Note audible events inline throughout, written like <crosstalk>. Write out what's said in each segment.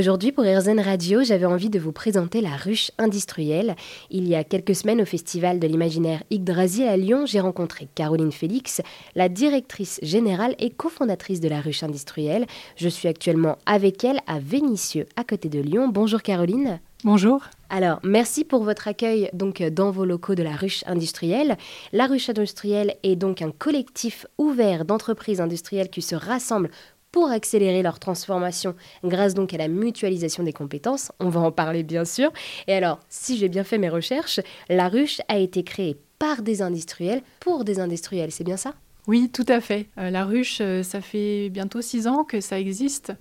Aujourd'hui, pour RZN Radio, j'avais envie de vous présenter la ruche industrielle. Il y a quelques semaines, au Festival de l'imaginaire Yggdrasil à Lyon, j'ai rencontré Caroline Félix, la directrice générale et cofondatrice de la ruche industrielle. Je suis actuellement avec elle à Vénissieux, à côté de Lyon. Bonjour Caroline. Bonjour. Alors, merci pour votre accueil donc dans vos locaux de la ruche industrielle. La ruche industrielle est donc un collectif ouvert d'entreprises industrielles qui se rassemblent pour accélérer leur transformation grâce donc à la mutualisation des compétences. On va en parler bien sûr. Et alors, si j'ai bien fait mes recherches, la ruche a été créée par des industriels pour des industriels, c'est bien ça? Oui, tout à fait. Euh, la ruche, euh, ça fait bientôt six ans que ça existe.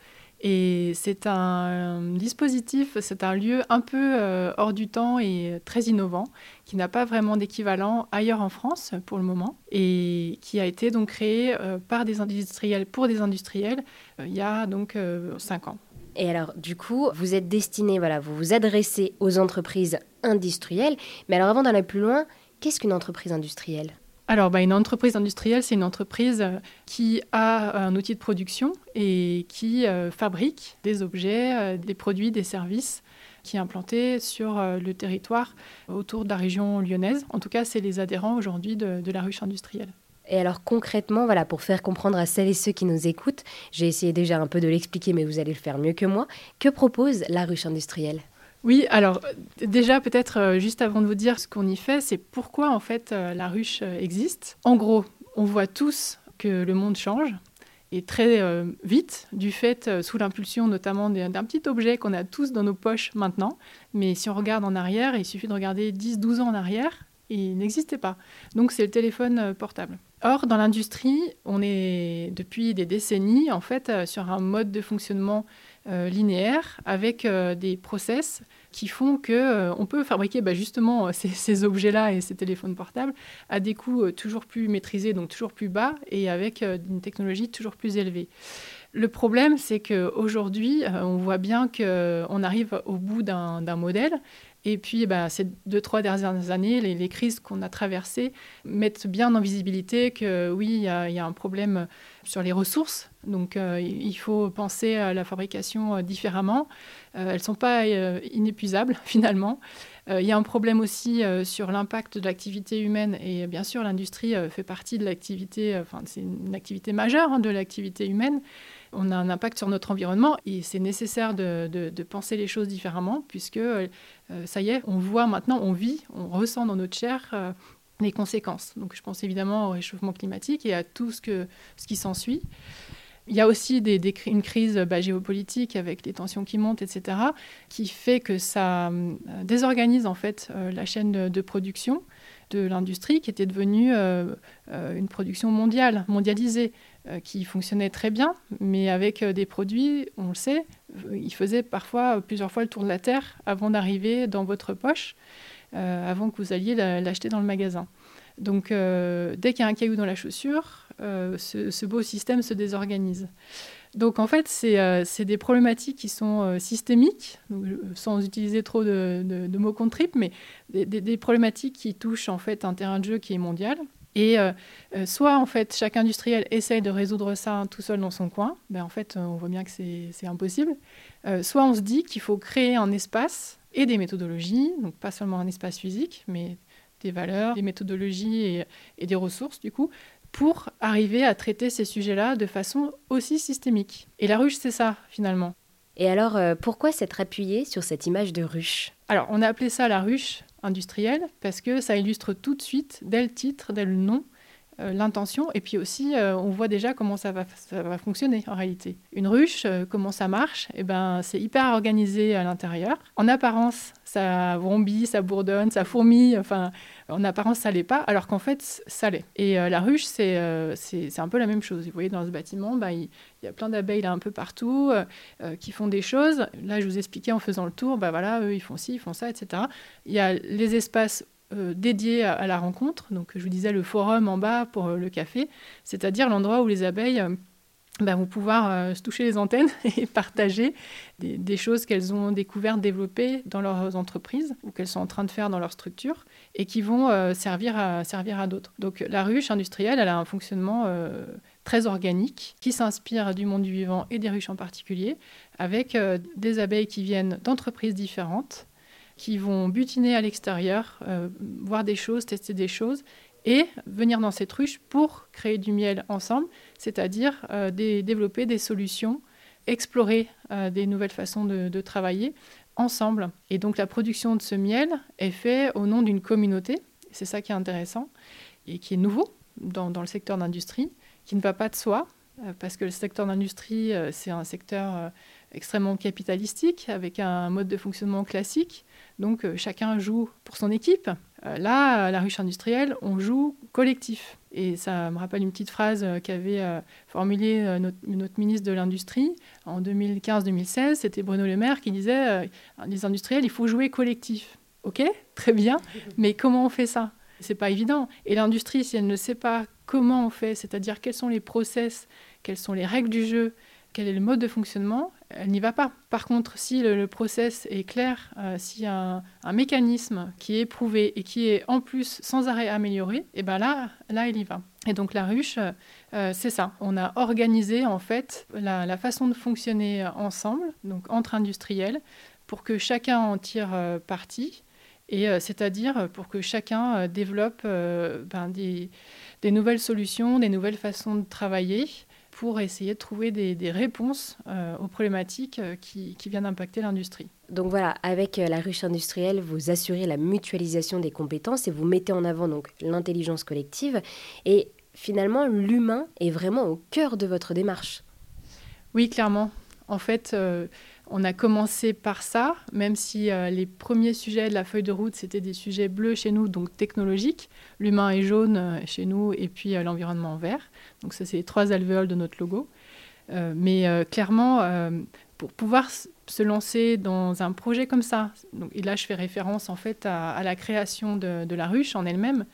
Et c'est un dispositif, c'est un lieu un peu euh, hors du temps et très innovant, qui n'a pas vraiment d'équivalent ailleurs en France pour le moment, et qui a été donc créé euh, par des industriels pour des industriels euh, il y a donc cinq ans. Et alors, du coup, vous êtes destiné, voilà, vous vous adressez aux entreprises industrielles, mais alors avant d'aller plus loin, qu'est-ce qu'une entreprise industrielle? Alors, bah, une entreprise industrielle, c'est une entreprise euh, qui a un outil de production et qui euh, fabrique des objets, euh, des produits, des services qui est implanté sur le territoire autour de la région lyonnaise. En tout cas, c'est les adhérents aujourd'hui de, de la ruche industrielle. Et alors concrètement, voilà, pour faire comprendre à celles et ceux qui nous écoutent, j'ai essayé déjà un peu de l'expliquer, mais vous allez le faire mieux que moi. Que propose la ruche industrielle? Oui, alors déjà peut-être euh, juste avant de vous dire ce qu'on y fait, c'est pourquoi en fait euh, la ruche euh, existe. En gros, on voit tous que le monde change et très vite du fait sous l'impulsion notamment d'un petit objet qu'on a tous dans nos poches maintenant. Mais si on regarde en arrière, il suffit de regarder 10-12 ans en arrière, il n'existait pas. Donc c'est le téléphone portable. Or, dans l'industrie, on est depuis des décennies en fait sur un mode de fonctionnement euh, linéaire avec euh, des process qui font que euh, on peut fabriquer bah, justement <laughs> ces, objets-là et ces téléphones portables à des coûts toujours plus maîtrisés, donc toujours plus bas et avec une technologie toujours plus élevée. Le problème, c'est qu'aujourd'hui, on voit bien qu'on arrive au bout d'un modèle et puis, bah, ces deux, trois dernières années, les, crises qu'on a traversées mettent bien en visibilité que oui, il y, a un problème sur les ressources. Donc, euh, il faut penser à la fabrication euh, différemment. Euh, elles ne sont pas inépuisables, <laughs> finalement. Il y a un problème aussi sur l'impact de l'activité humaine. Et bien sûr, l'industrie fait partie de l'activité, enfin, c'est une activité majeure hein, de l'activité humaine on a un impact sur notre environnement et c'est nécessaire de, penser les choses différemment puisque euh, ça y est, on voit maintenant, on vit, on ressent dans notre chair euh, les conséquences. Donc je pense évidemment au réchauffement climatique et à tout ce, que, ce qui s'ensuit. Il y a aussi une crise bah, géopolitique avec les tensions qui montent, etc., qui fait que ça euh, désorganise en fait la chaîne de production de l'industrie qui était devenue euh, euh, une production mondiale, mondialisée, euh, qui fonctionnait très bien, mais avec des produits, on le sait, ils faisaient parfois plusieurs fois le tour de la Terre avant d'arriver dans votre poche, avant que vous alliez l'acheter dans le magasin. Donc dès qu'il y a un caillou dans la chaussure, ce, beau système se désorganise. Donc en fait, c'est euh, des problématiques qui sont euh, systémiques, sans utiliser trop de, mots contre mais des, problématiques qui touchent en fait un terrain de jeu qui est mondial. Et euh, soit en fait chaque industriel essaye de résoudre ça tout seul dans son coin, ben en fait on voit bien que c'est impossible. soit on se dit qu'il faut créer un espace et des méthodologies, donc pas seulement un espace physique, mais des valeurs, des méthodologies et, et des ressources du coup, pour arriver à traiter ces sujets-là de façon aussi systémique. Et la ruche, c'est ça, finalement. Et alors, euh, pourquoi s'être appuyé sur cette image de ruche? Alors, on a appelé ça la ruche industrielle parce que ça illustre tout de suite, dès le titre, dès le nom, l'intention. Et puis aussi, euh, on voit déjà comment ça va, ça va fonctionner en réalité. Une ruche, comment ça marche Eh ben, c'est hyper organisé à l'intérieur. En apparence, ça vrombit, ça bourdonne, ça fourmille. Enfin, en apparence, ça l'est pas, alors qu'en fait, ça l'est. Et euh, la ruche, euh, c'est un peu la même chose. Vous voyez, dans ce bâtiment, bah, il, y a plein d'abeilles là un peu partout euh, qui font des choses. Là, je vous expliquais en faisant le tour, bah voilà, eux, ils font ci, ils font ça, etc. Il y a les espaces dédiés à, la rencontre. Donc, je vous disais le forum en bas pour le café, c'est-à-dire l'endroit où les abeilles bah, vont pouvoir se toucher les antennes <laughs> et partager des, choses qu'elles ont découvertes, développées dans leurs entreprises ou qu'elles sont en train de faire dans leur structure et qui vont servir à, servir à d'autres. Donc la ruche industrielle, elle a un fonctionnement très organique, qui s'inspire du monde du vivant et des ruches en particulier, avec euh, des abeilles qui viennent d'entreprises différentes, qui vont butiner à l'extérieur, euh, voir des choses, tester des choses, et venir dans cette ruche pour créer du miel ensemble, c'est-à-dire euh, développer des solutions, explorer des nouvelles façons de, travailler ensemble. Et donc la production de ce miel est faite au nom d'une communauté, c'est ça qui est intéressant, et qui est nouveau dans, dans le secteur d'industrie, qui ne va pas de soi, parce que le secteur d'industrie, c'est un secteur extrêmement capitalistique, avec un mode de fonctionnement classique. Donc euh, chacun joue pour son équipe. Euh, là, à la ruche industrielle, on joue collectif. Et ça me rappelle une petite phrase euh, qu'avait formulée notre, ministre de l'Industrie en 2015-2016. C'était Bruno Le Maire qui disait les industriels, il faut jouer collectif. Ok, très bien, mais comment on fait ça? C'est pas évident. Et l'industrie, si elle ne sait pas comment on fait, c'est-à-dire quels sont les process, quelles sont les règles du jeu, quel est le mode de fonctionnement, elle n'y va pas. Par contre, si le, process est clair, euh, un, mécanisme qui est prouvé et qui est en plus sans arrêt amélioré, et eh ben là, là, il y va. Et donc la ruche, euh, c'est ça. On a organisé en fait la, façon de fonctionner ensemble, donc entre industriels, pour que chacun en tire euh, parti, et c'est-à-dire pour que chacun développe ben, des nouvelles solutions, des nouvelles façons de travailler pour essayer de trouver des, réponses euh, aux problématiques euh, qui, viennent d'impacter l'industrie. Donc voilà, avec euh, la ruche industrielle, vous assurez la mutualisation des compétences et vous mettez en avant donc l'intelligence collective. Et finalement, l'humain est vraiment au cœur de votre démarche. Oui, clairement. En fait, on a commencé par ça, même si euh, les premiers sujets de la feuille de route, c'était des sujets bleus chez nous, donc technologiques. L'humain est jaune euh, chez nous et puis euh, l'environnement vert. Donc ça, c'est les trois alvéoles de notre logo. mais clairement, pour pouvoir se lancer dans un projet comme ça, donc, et là je fais référence en fait à, la création de la ruche en elle-même,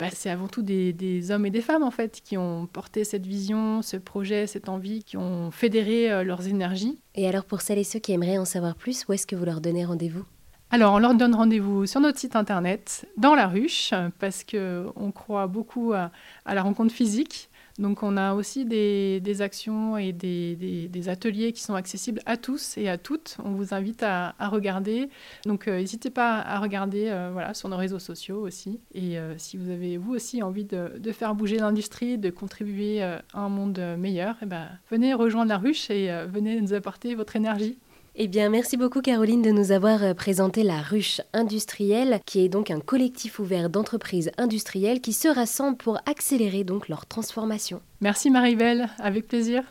bah, c'est avant tout des, hommes et des femmes en fait qui ont porté cette vision, ce projet, cette envie, qui ont fédéré euh, leurs énergies. Et alors pour celles et ceux qui aimeraient en savoir plus, où est-ce que vous leur donnez rendez-vous? Alors, on leur donne rendez-vous sur notre site internet, dans la ruche, parce qu'on croit beaucoup à la rencontre physique. Donc on a aussi des, actions et des, ateliers qui sont accessibles à tous et à toutes. On vous invite à, regarder. Donc euh, n'hésitez pas à regarder euh, sur nos réseaux sociaux aussi. Et euh, si vous avez vous aussi envie de, faire bouger l'industrie, de contribuer à un monde meilleur, eh ben, venez rejoindre la ruche et venez nous apporter votre énergie. Eh bien, merci beaucoup Caroline de nous avoir euh, présenté la Ruche industrielle, qui est donc un collectif ouvert d'entreprises industrielles qui se rassemblent pour accélérer donc leur transformation. Merci Maribel, avec plaisir.